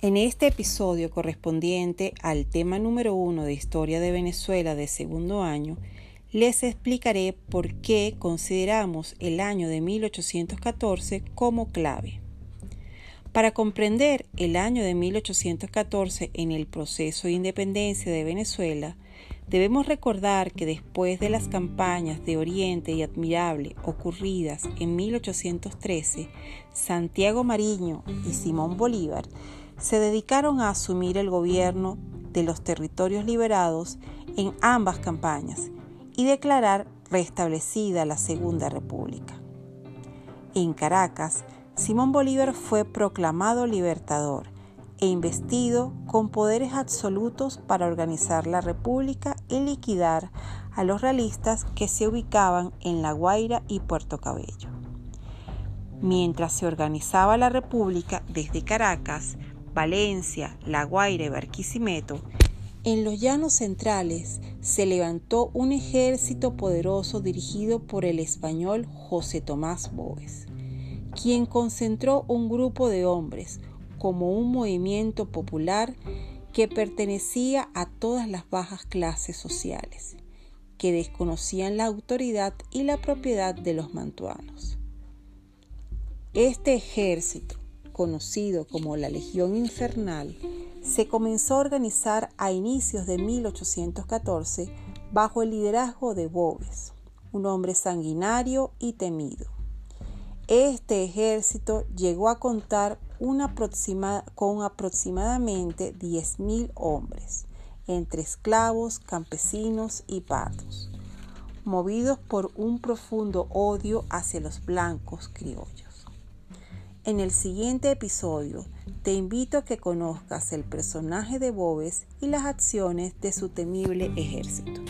En este episodio correspondiente al tema número uno de Historia de Venezuela de segundo año, les explicaré por qué consideramos el año de 1814 como clave. Para comprender el año de 1814 en el proceso de independencia de Venezuela, debemos recordar que después de las campañas de Oriente y Admirable ocurridas en 1813, Santiago Mariño y Simón Bolívar se dedicaron a asumir el gobierno de los territorios liberados en ambas campañas y declarar restablecida la Segunda República. En Caracas, Simón Bolívar fue proclamado libertador e investido con poderes absolutos para organizar la República y liquidar a los realistas que se ubicaban en La Guaira y Puerto Cabello. Mientras se organizaba la República desde Caracas, Valencia, La Guaira y Barquisimeto, en los llanos centrales se levantó un ejército poderoso dirigido por el español José Tomás Boves, quien concentró un grupo de hombres como un movimiento popular que pertenecía a todas las bajas clases sociales, que desconocían la autoridad y la propiedad de los mantuanos. Este ejército, conocido como la Legión Infernal, se comenzó a organizar a inicios de 1814 bajo el liderazgo de Boves, un hombre sanguinario y temido. Este ejército llegó a contar con aproximadamente 10.000 hombres, entre esclavos, campesinos y pardos, movidos por un profundo odio hacia los blancos criollos. En el siguiente episodio te invito a que conozcas el personaje de Bobes y las acciones de su temible ejército.